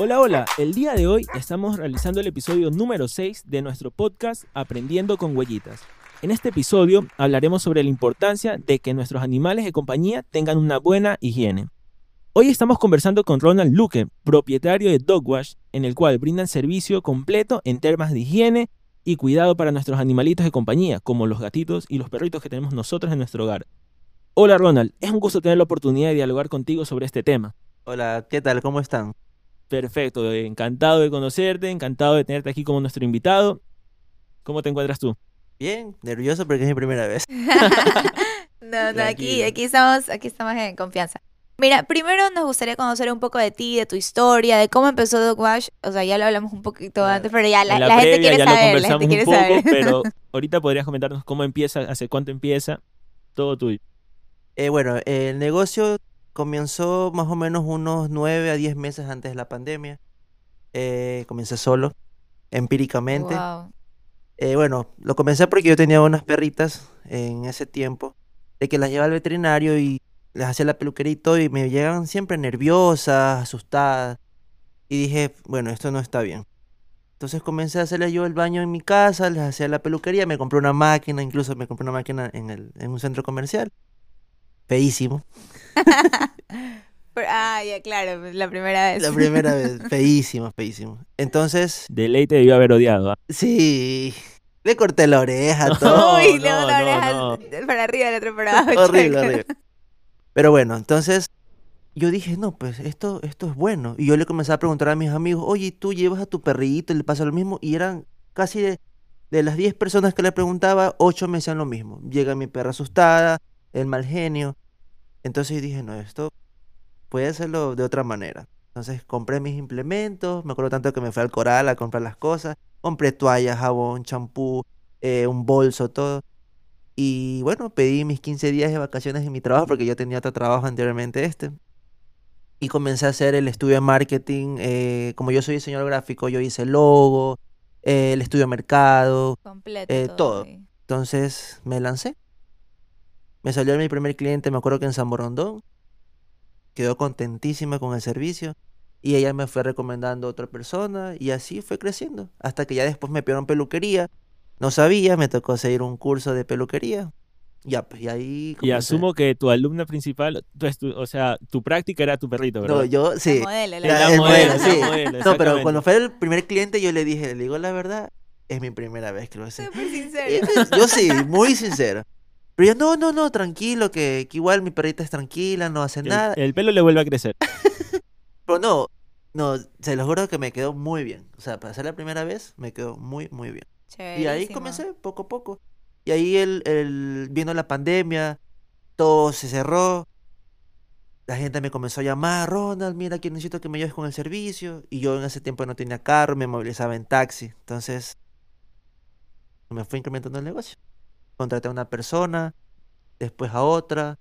Hola, hola. El día de hoy estamos realizando el episodio número 6 de nuestro podcast Aprendiendo con Huellitas. En este episodio hablaremos sobre la importancia de que nuestros animales de compañía tengan una buena higiene. Hoy estamos conversando con Ronald Luque, propietario de Dogwash, en el cual brindan servicio completo en temas de higiene y cuidado para nuestros animalitos de compañía, como los gatitos y los perritos que tenemos nosotros en nuestro hogar. Hola Ronald, es un gusto tener la oportunidad de dialogar contigo sobre este tema. Hola, ¿qué tal? ¿Cómo están? Perfecto, encantado de conocerte, encantado de tenerte aquí como nuestro invitado. ¿Cómo te encuentras tú? Bien, nervioso porque es mi primera vez. no, no, aquí, aquí estamos, aquí estamos en confianza. Mira, primero nos gustaría conocer un poco de ti, de tu historia, de cómo empezó Dogwash. O sea, ya lo hablamos un poquito antes, pero ya la, gente quiere saber, la gente quiere un poco, saber. Pero ahorita podrías comentarnos cómo empieza, hace cuánto empieza, todo tuyo. Eh, bueno, el negocio comenzó más o menos unos 9 a 10 meses antes de la pandemia. Eh, comencé solo, empíricamente. Eh, bueno, lo comencé porque yo tenía unas perritas en ese tiempo, de que las llevaba al veterinario y les hacía la peluquería y todo, y me llegaban siempre nerviosas, asustadas. Y dije, bueno, esto no está bien. Entonces comencé a hacerle yo el baño en mi casa, les hacía la peluquería, me compré una máquina, incluso me compré una máquina en, el, en un centro comercial. Feísimo. ah, ya, claro, la primera vez. La primera vez, feísimo, feísimo. Entonces... De ley te debió haber odiado. ¿ah? Sí, le corté la oreja, todo. Uy, no, la oreja para arriba, la otra para abajo. horrible, horrible. Pero bueno, entonces yo dije, no, pues esto, esto es bueno. Y yo le comencé a preguntar a mis amigos, oye, ¿tú llevas a tu perrito y le pasa lo mismo? Y eran casi de, de las 10 personas que le preguntaba, 8 me decían lo mismo. Llega mi perra asustada, el mal genio. Entonces dije, no, esto puede hacerlo de otra manera. Entonces compré mis implementos, me acuerdo tanto que me fui al coral a comprar las cosas. Compré toallas, jabón, champú, eh, un bolso, todo. Y bueno, pedí mis 15 días de vacaciones en mi trabajo porque yo tenía otro trabajo anteriormente este. Y comencé a hacer el estudio de marketing. Eh, como yo soy diseñador gráfico, yo hice el logo, eh, el estudio de mercado, Completo, todo. Entonces me lancé. Me salió mi primer cliente, me acuerdo que en San Borondón. Quedó contentísima con el servicio. Y ella me fue recomendando a otra persona. Y así fue creciendo. Hasta que ya después me pidieron peluquería. No sabía, me tocó seguir un curso de peluquería. Ya, pues y ahí. Y asumo que tu alumna principal, o sea, tu práctica era tu perrito, ¿verdad? No, yo sí. La la, modelo, sí. no, pero cuando fue el primer cliente, yo le dije, le digo la verdad, es mi primera vez que lo hace. Súper sincero. Yo sí, muy sincero. Pero yo, no, no, no, tranquilo, que, que igual mi perrita es tranquila, no hace nada. El pelo le vuelve a crecer. pero no, no, se los juro que me quedó muy bien. O sea, para ser la primera vez, me quedó muy, muy bien. Y ahí comencé, poco a poco. Y ahí el, el, vino la pandemia, todo se cerró. La gente me comenzó a llamar, Ronald, mira que necesito que me lleves con el servicio. Y yo en ese tiempo no tenía carro, me movilizaba en taxi. Entonces, me fue incrementando el negocio. Contraté a una persona, después a otra,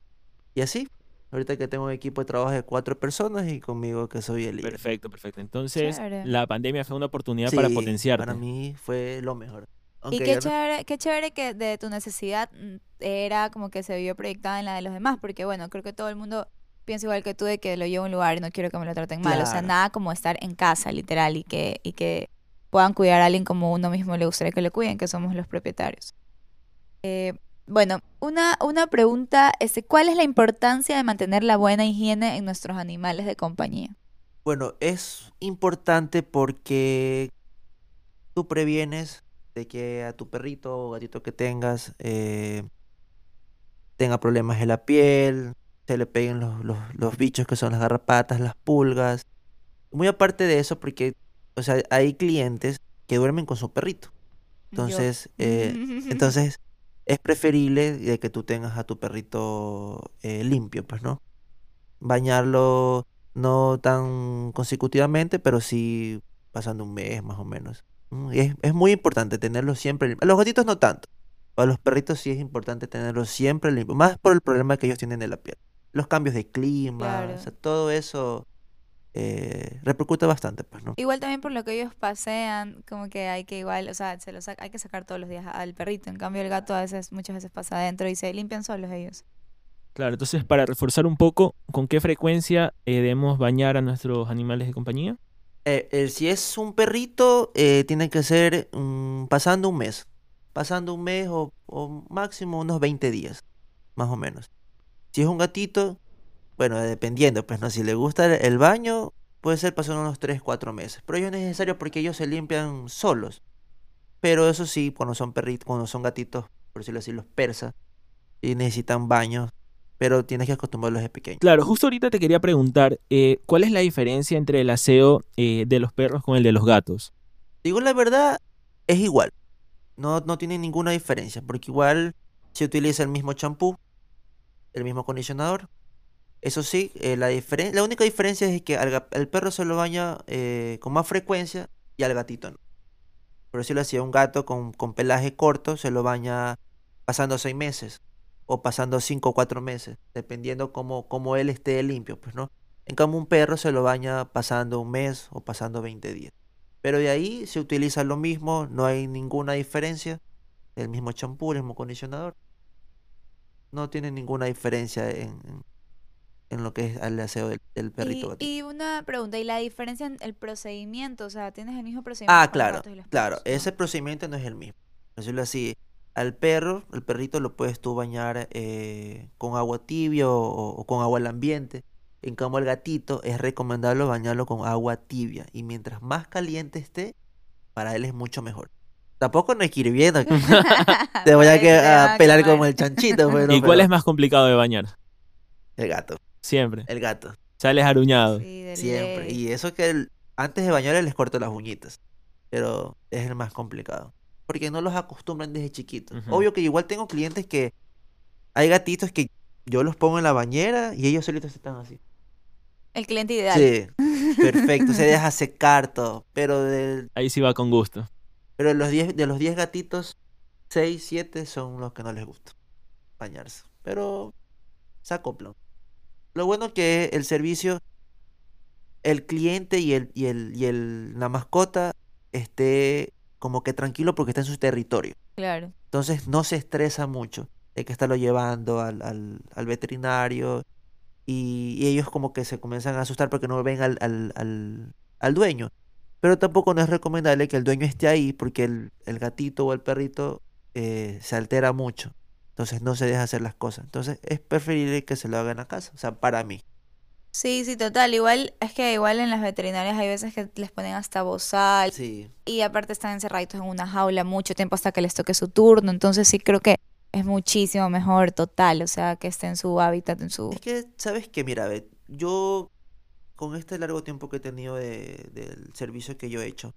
y así. Ahorita que tengo un equipo de trabajo de cuatro personas y conmigo que soy el líder. Perfecto, perfecto. Entonces, la pandemia fue una oportunidad para potenciarte. Para mí fue lo mejor. y qué chévere, qué chévere que de tu necesidad mm, era como que se vio proyectada en la de los demás, porque bueno, creo que todo el mundo piensa igual que tú de que lo llevo a un lugar y no quiero que me lo traten mal. O sea, nada como estar en casa, literal, y que, y que puedan cuidar a alguien como uno mismo le gustaría que le cuiden, que somos los propietarios. Eh, bueno, una, una pregunta, este, ¿cuál es la importancia de mantener la buena higiene en nuestros animales de compañía? Bueno, es importante porque tú previenes de que a tu perrito o gatito que tengas eh, tenga problemas en la piel, se le peguen los, los, los, bichos que son las garrapatas, las pulgas. Muy aparte de eso, porque, o sea, hay clientes que duermen con su perrito. Entonces, eh, entonces es preferible de que tú tengas a tu perrito eh, limpio, pues, ¿no? Bañarlo no tan consecutivamente, pero sí pasando un mes más o menos. Es, es muy importante tenerlo siempre limpio. A los gatitos no tanto. A los perritos sí es importante tenerlo siempre limpio. Más por el problema que ellos tienen de la piel. Los cambios de clima, o sea, todo eso eh, repercute bastante, pues, ¿no? Igual también por lo que ellos pasean, como que hay que igual, o sea, se los hay que sacar todos los días al perrito. En cambio, el gato a veces, muchas veces pasa adentro y se limpian solos ellos. Claro, entonces para reforzar un poco, ¿con qué frecuencia eh, debemos bañar a nuestros animales de compañía? Eh, si es un perrito, eh, tiene que ser mm, pasando un mes. Pasando un mes o, máximo unos 20 días, más o menos. Si es un gatito, bueno, dependiendo, pues no, si le gusta el baño, puede ser pasando unos 3, 4 meses. Pero ello es necesario porque ellos se limpian solos. Pero eso sí, cuando son perritos, cuando son gatitos, por decirlo así, los persas, y necesitan baños, pero tienes que acostumbrarlos de pequeños. Claro, justo ahorita te quería preguntar, eh, ¿cuál es la diferencia entre el aseo eh, de los perros con el de los gatos? Digo la verdad, es igual. No, no tiene ninguna diferencia, porque igual se utiliza el mismo champú, el mismo acondicionador. Eso sí, eh, la, única diferencia es que al, perro se lo baña con más frecuencia y al gatito no. Por decirlo así, un gato con, con pelaje corto se lo baña pasando seis meses o pasando 5 o 4 meses, dependiendo cómo, cómo él esté limpio, pues no. En cambio, un perro se lo baña pasando un mes o pasando 20 días. Pero de ahí se utiliza lo mismo, no hay ninguna diferencia. El mismo champú, el mismo acondicionador. No tiene ninguna diferencia en, en, lo que es el aseo del, perrito. Y, y, una pregunta, ¿y la diferencia en el procedimiento? O sea, ¿tienes el mismo procedimiento? Ah, claro, claro. Ese procedimiento no es el mismo. Decirlo así, al perro, el perrito lo puedes tú bañar eh, con agua tibia o, con agua al ambiente. En cambio, el gatito es recomendable bañarlo con agua tibia. Y mientras más caliente esté, para él es mucho mejor. Tampoco no hay que ir viendo. Te voy a, pelar como el chanchito. Pues, ¿Y cuál es más complicado de bañar? El gato. Siempre. El gato. Sales aruñado. Siempre. Y eso que antes de bañar les corto las uñitas. Pero es el más complicado porque no los acostumbran desde chiquitos. Obvio que igual tengo clientes que hay gatitos que yo los pongo en la bañera y ellos solitos están así. El cliente ideal. Sí, perfecto, se deja secar todo, pero Ahí sí va con gusto. Pero de los 10 de los 10 gatitos, 6, 7 son los que no les gusta bañarse, pero se acoplan. Lo bueno que el servicio el cliente y el y el y el la mascota esté como que tranquilo porque está en su territorio. Claro. Entonces no se estresa mucho de que estarlo llevando al, al, al veterinario y, ellos como que se comienzan a asustar porque no ven al, al, al, dueño. Pero tampoco no es recomendable que el dueño esté ahí porque el, el gatito o el perrito eh, se altera mucho. Entonces no se deja hacer las cosas. Entonces es preferible que se lo hagan a casa. O sea, para mí. Sí, sí, total. Igual, es que igual en las veterinarias hay veces que les ponen hasta bozal. Sí. Y aparte están encerraditos en una jaula mucho tiempo hasta que les toque su turno. Entonces sí creo que es muchísimo mejor total. O sea, que esté en su hábitat, en su... Es que, ¿sabes qué? Mira, yo con este largo tiempo que he tenido de, del servicio que yo he hecho,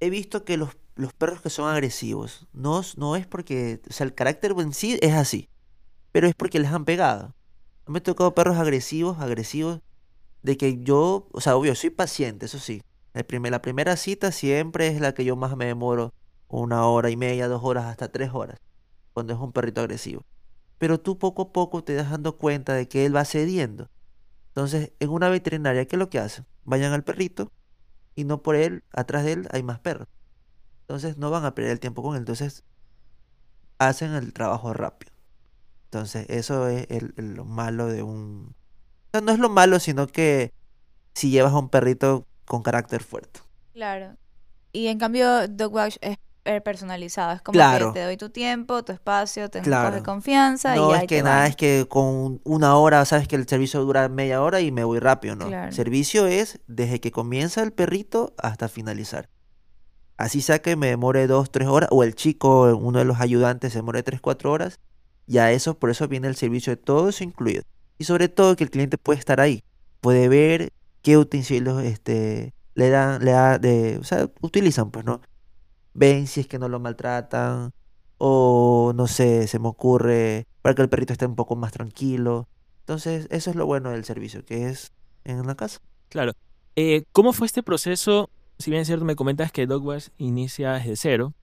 he visto que los, los perros que son agresivos, no, no es porque, o sea, el carácter en sí es así, pero es porque les han pegado. Me he tocado perros agresivos, agresivos, de que yo, o sea, obvio, soy paciente, eso sí. El primer, la primera cita siempre es la que yo más me demoro, una hora y media, dos horas, hasta tres horas, cuando es un perrito agresivo. Pero tú poco a poco te das dando cuenta de que él va cediendo. Entonces, en una veterinaria, ¿qué es lo que hacen? Vayan al perrito y no por él, atrás de él hay más perros. Entonces, no van a perder el tiempo con él. Entonces, hacen el trabajo rápido. Entonces, eso es el, lo malo de un... no es lo malo, sino que si llevas a un perrito con carácter fuerte. Claro. Y en cambio, Dogwatch es personalizado. Es como que te doy tu tiempo, tu espacio, te claro. de confianza. No es que nada, es que con una hora, sabes que el servicio dura media hora y me voy rápido, ¿no? El servicio es desde que comienza el perrito hasta finalizar. Así sea que me demore dos, tres horas, o el chico, uno de los ayudantes, se demore tres, cuatro horas, ya eso, por eso viene el servicio de todo eso incluido. Y sobre todo que el cliente puede estar ahí, puede ver qué utensilios este, le dan, le da de, o sea, utilizan, pues, ¿no? Ven si es que no lo maltratan, o no sé, se me ocurre, para que el perrito esté un poco más tranquilo. Entonces, eso es lo bueno del servicio, que es en la casa. Claro. Eh, ¿Cómo fue este proceso? Si bien es cierto, me comentas que Dogwash inicia desde cero.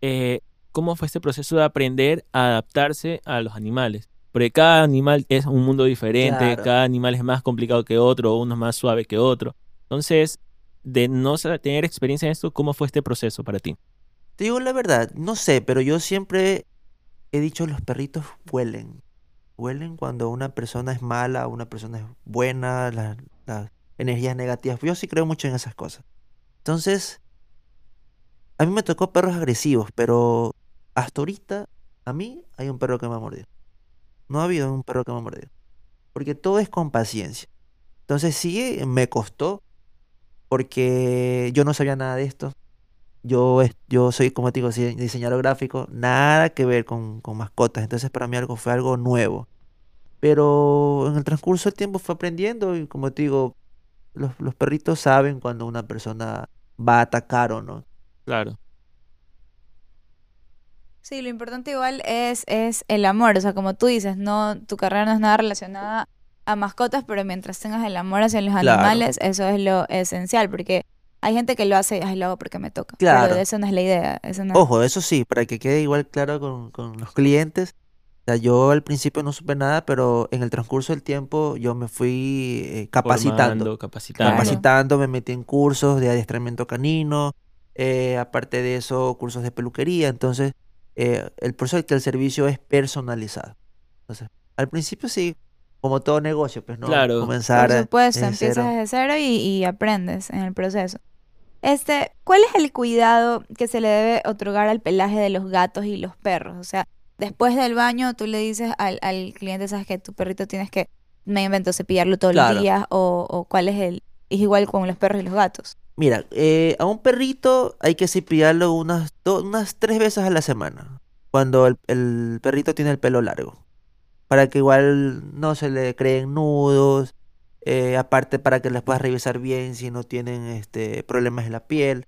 Eh, cómo fue este proceso de aprender a adaptarse a los animales. Porque cada animal es un mundo diferente, cada animal es más complicado que otro, uno es más suave que otro. Entonces, de no tener experiencia en esto, ¿cómo fue este proceso para ti? Te digo la verdad, no sé, pero yo siempre he dicho los perritos huelen. Huelen cuando una persona es mala, una persona es buena, energías negativas. Yo sí creo mucho en esas cosas. Entonces, a mí me tocó perros agresivos, pero hasta ahorita, a mí hay un perro que me ha mordido. No ha habido un perro que me ha mordido. Porque todo es con paciencia. Entonces sí, me costó, porque yo no sabía nada de esto. Yo, yo soy, como te digo, diseñador gráfico, nada que ver con, con mascotas. Entonces para mí algo fue algo nuevo. Pero en el transcurso del tiempo fue aprendiendo y como te digo, los, los perritos saben cuando una persona va a atacar o no. Claro. Sí, lo importante igual es, es el amor, o sea, como tú dices, no, tu carrera no es nada relacionada a mascotas, pero mientras tengas el amor hacia los animales, eso es lo esencial, porque hay gente que lo hace, ay, lo hago porque me toca. Claro. Pero eso no es la idea. Eso no... Ojo, eso sí, para que quede igual claro con, con los clientes, o sea, yo al principio no supe nada, pero en el transcurso del tiempo yo me fui eh, capacitando. capacitando. Capacitando, me metí en cursos de adiestramiento canino, eh, aparte de eso, cursos de peluquería. Entonces, eh, el proceso es que el servicio es personalizado. Entonces, al principio sí, como todo negocio, pues no claro. comenzar. Por supuesto, empiezas desde cero y, y aprendes en el proceso. Este, ¿cuál es el cuidado que se le debe otorgar al pelaje de los gatos y los perros? O sea, después del baño tú le dices al, al cliente, sabes que tu perrito tienes que, me invento, cepillarlo todos los días o, o, cuál es el... Es igual con los perros y los gatos. Mira, eh, a un perrito hay que cepillarlo unas, unas tres veces a la semana, cuando el, el, perrito tiene el pelo largo, para que igual no se le creen nudos, eh, aparte para que les puedas revisar bien si no tienen este, problemas en la piel.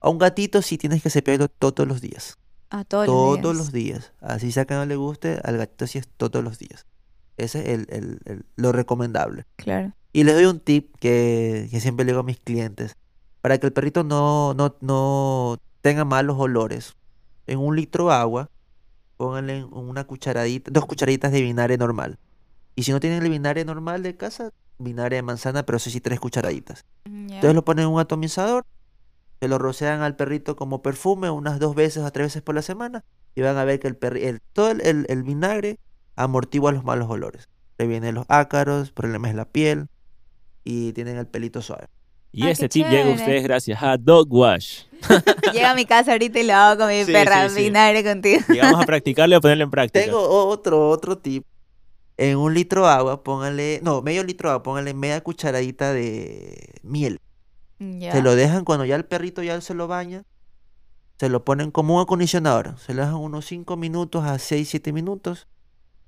A un gatito sí tienes que cepillarlo todos los días. A todos, los días. Así sea que no le guste, al gatito sí es todos los días. Ese es el, el, el, lo recomendable. Claro. Y les doy un tip que, que, siempre le digo a mis clientes. Para que el perrito no, no, no tenga malos olores. En un litro de agua, pónganle una cucharadita, dos cucharaditas de vinagre normal. Y si no tienen el vinagre normal de casa, vinagre de manzana, pero eso sí tres cucharaditas. Mm, Entonces lo ponen en un atomizador se lo rocean al perrito como perfume unas dos veces o tres veces por la semana y van a ver que el, el todo el, el, vinagre amortigua los malos olores. Previene los ácaros, problemas en la piel y tienen el pelito suave. Y este tip llega a ustedes gracias a Dog Wash. Llega a mi casa ahorita y lo hago con mi perra, vinagre contigo. Llegamos a practicarlo y a ponerlo en práctica. Tengo otro, otro tip. En un litro de agua, póngale, no, medio litro de agua, póngale media cucharadita de miel. Se lo dejan cuando ya el perrito ya se lo baña. Se lo ponen como un acondicionador. Se lo dejan unos 5 minutos a 6, 7 minutos.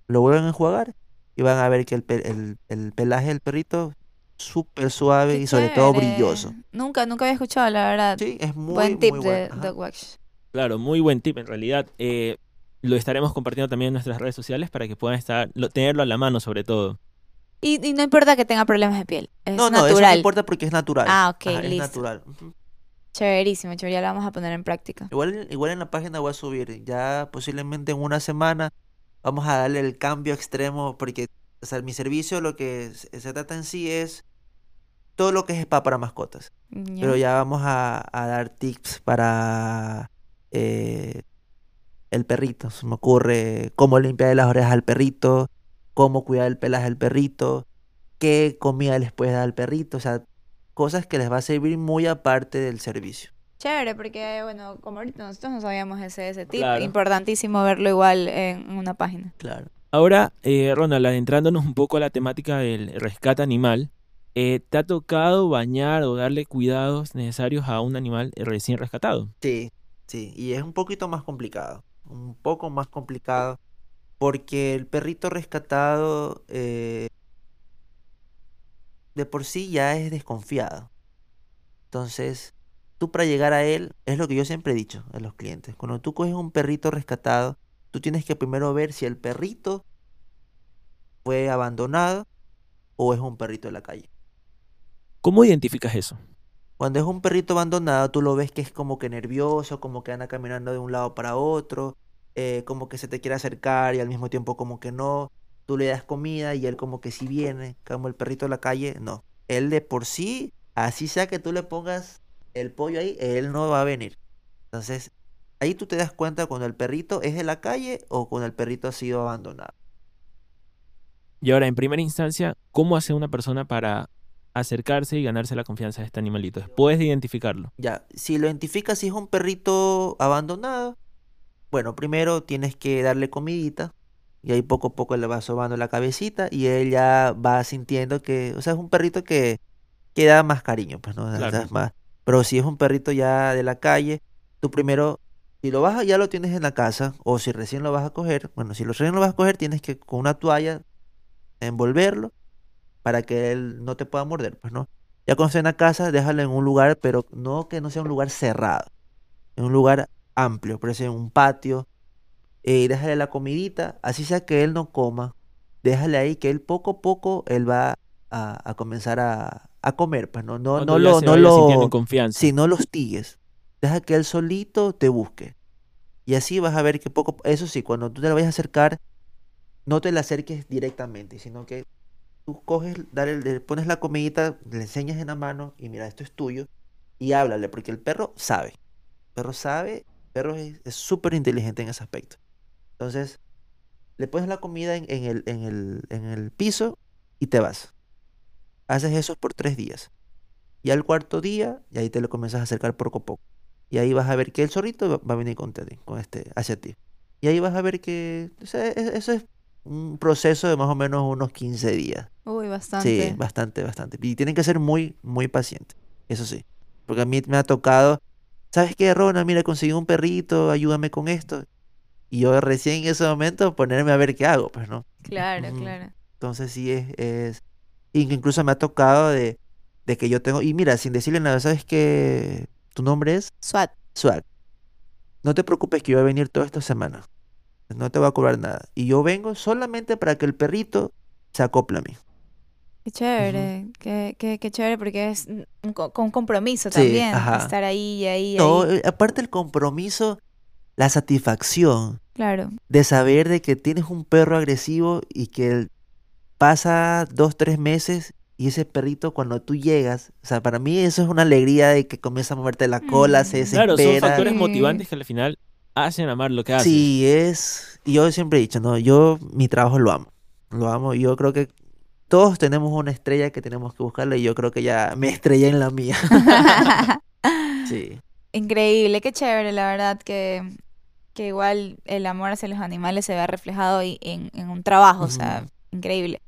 Lo vuelven a enjuagar. Y van a ver que el, el, pelaje del perrito súper suave y sobre todo brilloso. Nunca, nunca había escuchado, la verdad. Sí, es muy buen tip de Dog Claro, muy buen tip en realidad. Eh, lo estaremos compartiendo también en nuestras redes sociales para que puedan estar, tenerlo a la mano sobre todo. Y, no importa que tenga problemas de piel. Es no, no, eso no importa porque es natural. Ah, ok, listo. Es natural. Chéverísimo, chévere, ya lo vamos a poner en práctica. Igual, igual en la página voy a subir, ya posiblemente en una semana vamos a darle el cambio extremo porque o sea, mi servicio lo que se trata en sí es todo lo que es spa para mascotas. Pero ya vamos a, dar tips para eh, el perrito. Se me ocurre cómo limpiar las orejas al perrito, cómo cuidar el pelaje del perrito, qué comida les puedes dar al perrito, o sea, cosas que les va a servir muy aparte del servicio. Chévere, porque bueno, como ahorita nosotros no sabíamos ese, ese tip, importantísimo verlo igual en una página. Claro. Ahora, eh, Ronald, adentrándonos un poco a la temática del rescate animal, eh, ¿te ha tocado bañar o darle cuidados necesarios a un animal recién rescatado? Sí, sí, y es un poquito más complicado, un poco más complicado porque el perrito rescatado eh, de por sí ya es desconfiado. Entonces, tú para llegar a él, es lo que yo siempre he dicho a los clientes. Cuando tú coges un perrito rescatado, tú tienes que primero ver si el perrito fue abandonado o es un perrito de la calle. ¿Cómo identificas eso? Cuando es un perrito abandonado, tú lo ves que es como que nervioso, como que anda caminando de un lado para otro, eh, como que se te quiere acercar y al mismo tiempo como que no. Tú le das comida y él como que si viene, como el perrito de la calle, no. Él de por sí, así sea que tú le pongas el pollo ahí, él no va a venir. Entonces, ahí tú te das cuenta cuando el perrito es de la calle o cuando el perrito ha sido abandonado. Y ahora, en primera instancia, ¿cómo hace una persona para acercarse y ganarse la confianza de este animalito? Después de identificarlo. Ya, si lo identificas si es un perrito abandonado, bueno, primero tienes que darle comidita y ahí poco a poco le vas sobando la cabecita y él ya va sintiendo que, o sea, es un perrito que, que da más cariño, pues, ¿no? Claro. más. Pero si es un perrito ya de la calle, tú primero, si lo vas ya lo tienes en la casa o si recién lo vas a coger, bueno, si lo recién lo vas a coger, tienes que con una toalla envolverlo para que él no te pueda morder, pues, ¿no? Ya cuando esté en la casa, déjalo en un lugar, pero no que no sea un lugar cerrado, en un lugar amplio, por ejemplo, en un patio, eh, déjale la comidita, así sea que él no coma, déjale ahí que él poco a poco él va a, a comenzar a, a comer, pues no, no, no lo, no lo, confianza. si no lo hostigues, deja que él solito te busque. Y así vas a ver que poco, eso sí, cuando tú te lo vayas a acercar, no te le acerques directamente, sino que tú coges, dale, le pones la comidita, le enseñas en la mano y mira, esto es tuyo y háblale, porque el perro sabe. El perro sabe, perro es súper inteligente en ese aspecto. Entonces, le pones la comida en, en el, en, el, en el piso y te vas. Haces eso por tres días. Y al cuarto día, y ahí te lo comienzas a acercar poco a poco. Y ahí vas a ver que el zorrito va a venir con, te- con este, hacia ti. Y ahí vas a ver que o sea, e- eso es un proceso de más o menos unos 15 días. Uy, bastante. Sí, bastante, bastante. Y tienen que ser muy, muy pacientes. Eso sí. Porque a mí me ha tocado, ¿sabes qué, Rona? Mira, conseguí un perrito, ayúdame con esto. Y yo recién en ese momento ponerme a ver qué hago, pues, ¿no? Claro, claro. Entonces sí es, es... Incluso me ha tocado de, de que yo tengo... Y mira, sin decirle nada, ¿sabes qué? Tu nombre es SWAT. Swag. No te preocupes que yo voy a venir toda esta semana. No te voy a cobrar nada. Y yo vengo solamente para que el perrito se acople a mí. Qué chévere, qué, qué, qué chévere porque es un, un co- un compromiso Sí, también. ajá. Estar ahí, ahí, No, ahí. eh, aparte el compromiso, la satisfacción Claro. de saber de que tienes un perro agresivo y que pasa dos, tres meses y ese perrito cuando tú llegas, o sea, para mí eso es una alegría de que comienza a moverte la cola, se Mm. Claro, son desespera. factores Sí. motivantes que al final hacen amar lo que haces. Sí, es. Y yo siempre he dicho, no, yo mi trabajo lo amo. Lo amo. y Yo creo que todos tenemos una estrella que tenemos que buscarle y yo creo que ya me estrellé en la mía. Sí. Increíble, qué chévere, la verdad, que, que igual el amor hacia los animales se vea reflejado y- en, en un trabajo, o sea, increíble.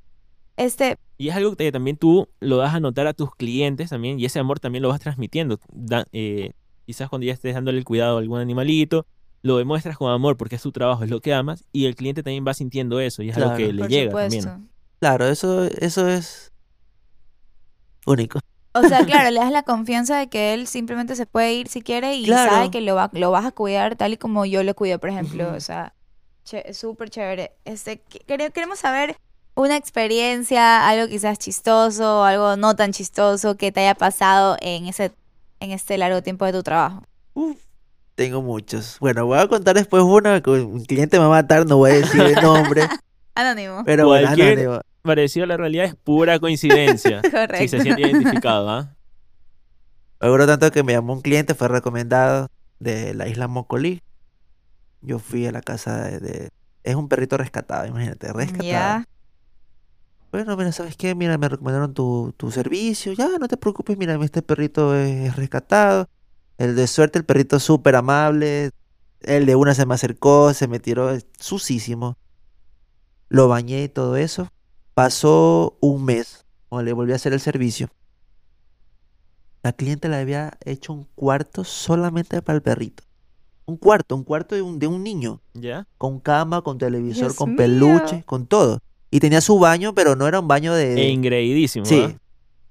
Este, Y es algo que también tú lo das a notar a tus clientes también, y ese amor también lo vas transmitiendo. Da- eh, quizás cuando ya estés dándole el cuidado a algún animalito, lo demuestras con amor porque es tu trabajo, es lo que amas, y el cliente también va sintiendo eso, y es algo Claro. que le por llega supuesto. también. Claro, eso, eso es único. O sea, claro, le das la confianza de que él simplemente se puede ir si quiere y Claro. sabe que lo, va, lo vas a cuidar tal y como yo lo cuido, por ejemplo. O sea, che- súper chévere. Este, que- quere- queremos saber una experiencia, algo quizás chistoso, algo no tan chistoso que te haya pasado en ese en este largo tiempo de tu trabajo. Uf, tengo muchos. Bueno, voy a contar después una que un cliente me va a matar, no voy a decir el nombre. Anónimo. Pero bueno, anónimo. Parecido a la realidad es pura coincidencia. Correcto. si se siente identificado, ¿ah? Logró tanto que me llamó un cliente, fue recomendado de la isla Mocolí. Yo fui a la casa de, de- Es un perrito rescatado, imagínate, rescatado. Ya. Bueno, mira, ¿sabes qué? Mira, me recomendaron tu, tu servicio. Ya, no te preocupes, mira, este perrito es rescatado. El de suerte, el perrito súper amable. El de una se me acercó, se me tiró es sucísimo. Lo bañé y todo eso. Pasó un mes cuando le volví a hacer el servicio. La cliente le había hecho un cuarto solamente para el perrito. Un cuarto, un cuarto de un, de un niño ¿Ya? con cama, con televisor, Dios con mío. peluche, con todo. Y tenía su baño, pero no era un baño de... E engreidísimo, sí,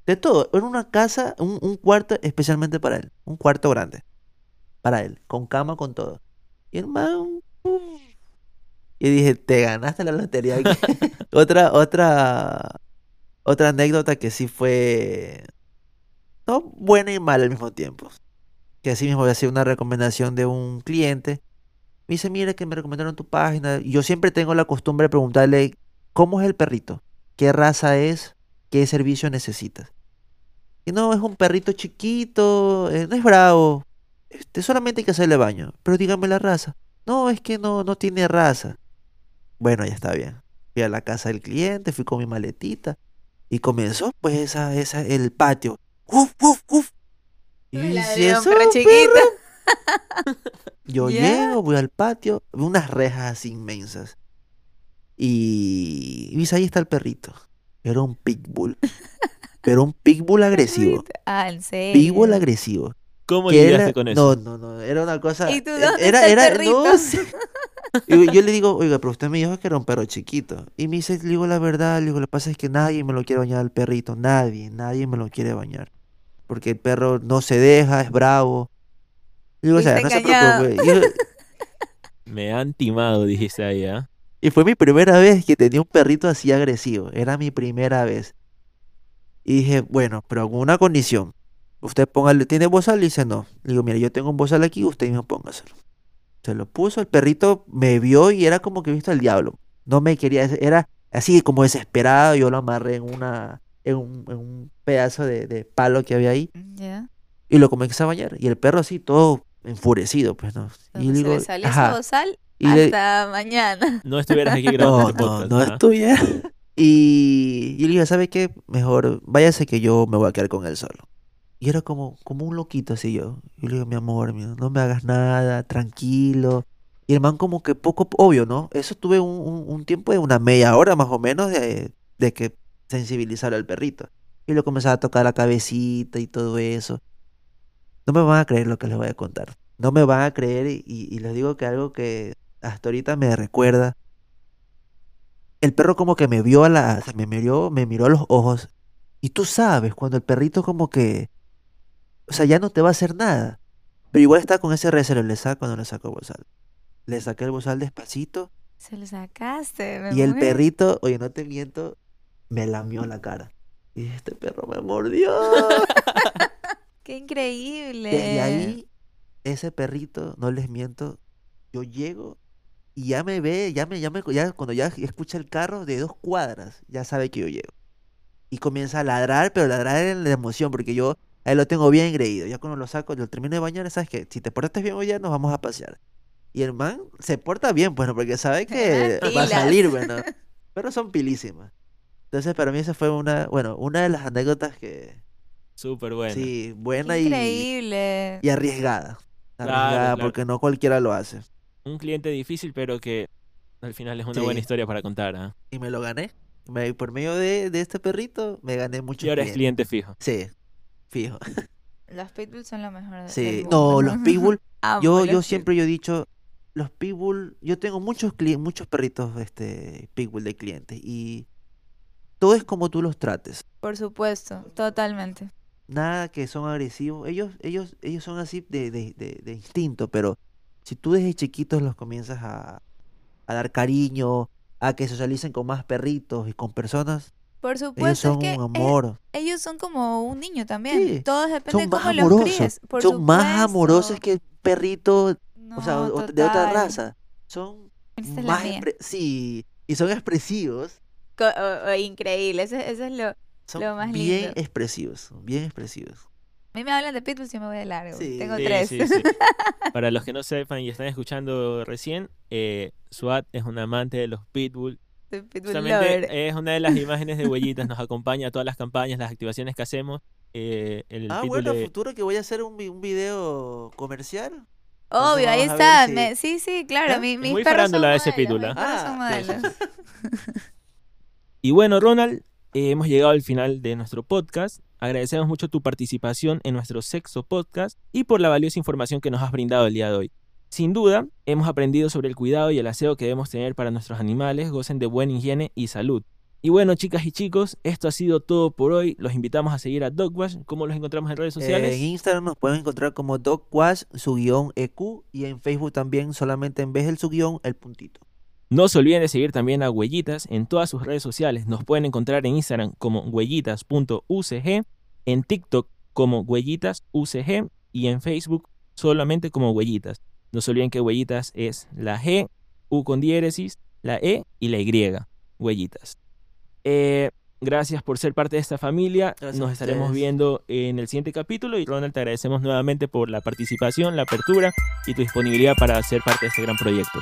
de todo. Era una casa, un, un cuarto especialmente para él. Un cuarto grande. Para él, con cama, con todo. Y el man... Y dije, te ganaste la lotería. aquí". otra, otra... Otra anécdota que sí fue... No buena y mala al mismo tiempo. Que así mismo había sido una recomendación de un cliente. Me dice, mira que me recomendaron tu página. Yo siempre tengo la costumbre de preguntarle, ¿cómo es el perrito? ¿Qué raza es? ¿Qué servicio necesitas? Y no, es un perrito chiquito, eh, no es bravo. Este, solamente hay que hacerle baño. Pero dígame la raza. No, es que no, no tiene raza. Bueno, ya está bien. Fui a la casa del cliente, fui con mi maletita. Y comenzó, pues, esa, esa, el patio. ¡Uf, uf, uf! Y yo La decía, de un "Eso, perro perro". chiquito. Yo llego, voy al patio, veo unas rejas así inmensas. Y, y dice, ahí está el perrito. Era un pitbull. Pero un pitbull agresivo. Ah, en serio. Pitbull agresivo. ¿Cómo lidiaste era- con eso? No, no, no, era una cosa. ¿Y tú e- dónde era, está el era, perrito? no. Y yo le digo, oiga, pero usted me dijo que era un perro chiquito. Y me dice, le digo la verdad, le digo, lo que pasa es que nadie me lo quiere bañar al perrito, nadie, nadie me lo quiere bañar. Porque el perro no se deja, es bravo. Le digo, o sea, no se preocupe. Yo- Me han timado, dijiste ahí, ¿ah? y fue mi primera vez que tenía un perrito así agresivo. Era mi primera vez. Y dije, bueno, pero con una condición. Usted póngale, ¿tiene bozal? Y dice, no. Le digo, mira, yo tengo un bozal aquí, usted mismo póngaselo. Se lo puso, el perrito me vio y era como que visto al diablo. No me quería, era así como desesperado. Yo lo amarré en una, en un, en un pedazo de, de palo que había ahí Ya. y lo comencé a bañar. Y el perro así, todo enfurecido, pues no. Y le se digo, le salió ajá. su bozal Y le- hasta mañana. No estuvieras aquí grabando No, este no, podcast. no ¿ah? estuviera. Y, y le dije, ¿sabe qué? Mejor váyase que yo me voy a quedar con él solo. Y era como, como un loquito así yo. Y le digo, mi amor, mi- no me hagas nada, tranquilo. Y el man como que poco, obvio, ¿no? Eso tuve un, un- tiempo de una media hora más o menos de, de que sensibilizar al perrito. Y lo comenzaba a tocar la cabecita y todo eso. No me van a creer lo que les voy a contar. No me van a creer y, les digo que algo que hasta ahorita me recuerda. El perro como que me vio a la, me miró, me miró a los ojos. Y tú sabes, cuando el perrito como que, o sea, ya no te va a hacer nada. Pero igual está con ese recelo, le saco no le saco el bozal. Le saqué el bozal despacito Se lo sacaste. me y el perrito, oye, no te miento, me lamió la cara. Y este perro me mordió. Qué increíble. Desde ahí, ese perrito, no les miento, yo llego y ya me ve, ya me, ya me, ya cuando ya escucha el carro de dos cuadras, ya sabe que yo llego. Y comienza a ladrar, pero ladrar en la emoción, porque yo a él lo tengo bien engreído. Ya cuando lo saco, lo termino de bañar, ¿sabes qué? Si te portas bien hoy ya nos vamos a pasear. Y el man se porta bien, bueno, porque sabe que va a salir, bueno. Pero son pilísimas. Entonces, para mí esa fue una, bueno, una de las anécdotas que, Súper bueno. sí, buena y, increíble. y arriesgada. Arriesgada, claro. porque no cualquiera lo hace. Un cliente difícil, pero que al final es una buena historia para contar. ¿ah? Y me lo gané. Me- por medio de, de este perrito, me gané muchos Y ahora es clientes. cliente fijo. Sí, fijo. Los pitbulls son lo mejor de- Sí, no, los pitbull. Yo, yo pitbull. siempre yo he dicho, los pitbull, yo tengo muchos muchos perritos este pitbull de clientes y todo es como tú los trates. Por supuesto, totalmente. Nada que son agresivos. Ellos, ellos, ellos son así de, de, de, de instinto, pero si tú desde chiquitos los comienzas a, a dar cariño, a que socialicen con más perritos y con personas, Por ellos supuesto, son es que un amor. ellos son como un niño también. Sí, Todo depende Son de más cómo los críes. Por Son más supuesto. amorosos que el perrito, o sea, No, o- de otra raza. Son Esta es más sí, y son expresivos. Co- o- o increíble, eso, eso es lo... A Son Lo más bien lindo. expresivos, bien expresivos. mí me hablan de pitbulls y yo me voy de largo. Sí. Tengo Sí, tres. sí, sí. Para los que no sepan y están escuchando recién, eh, Suat es un amante de los pitbull. Soy pitbull Justamente lover. es una de las imágenes de huellitas, nos acompaña a todas las campañas, las activaciones que hacemos. eh, el ah, pitbull bueno, a de- futuro que voy a hacer un, vi- un video comercial. Obvio, ahí está. si- me- sí, sí, claro. Mis muy perros son farándula ese modelos, ¿ah? perros son modelos. Y bueno, Ronald, eh, hemos llegado al final de nuestro podcast. Agradecemos mucho tu participación en nuestro sexto podcast y por la valiosa información que nos has brindado el día de hoy. Sin duda, hemos aprendido sobre el cuidado y el aseo que debemos tener para nuestros animales, gocen de buena higiene y salud. Y bueno, chicas y chicos, esto ha sido todo por hoy. Los invitamos a seguir a Dogwash. ¿Cómo los encontramos en redes sociales? En Instagram nos pueden encontrar como DocWash, su guion EQ, y en Facebook también, solamente en vez del su guion, el puntito. No se olviden de seguir también a Huellitas en todas sus redes sociales. Nos pueden encontrar en Instagram como huellitas.ucg, en TikTok como huellitasUCG y en Facebook solamente como Huellitas. No se olviden que Huellitas es la G, U con diéresis, la E y la Y. Huellitas. Eh, gracias por ser parte de esta familia. Gracias Nos estaremos viendo en el siguiente capítulo y Ronald te agradecemos nuevamente por la participación, la apertura y tu disponibilidad para ser parte de este gran proyecto.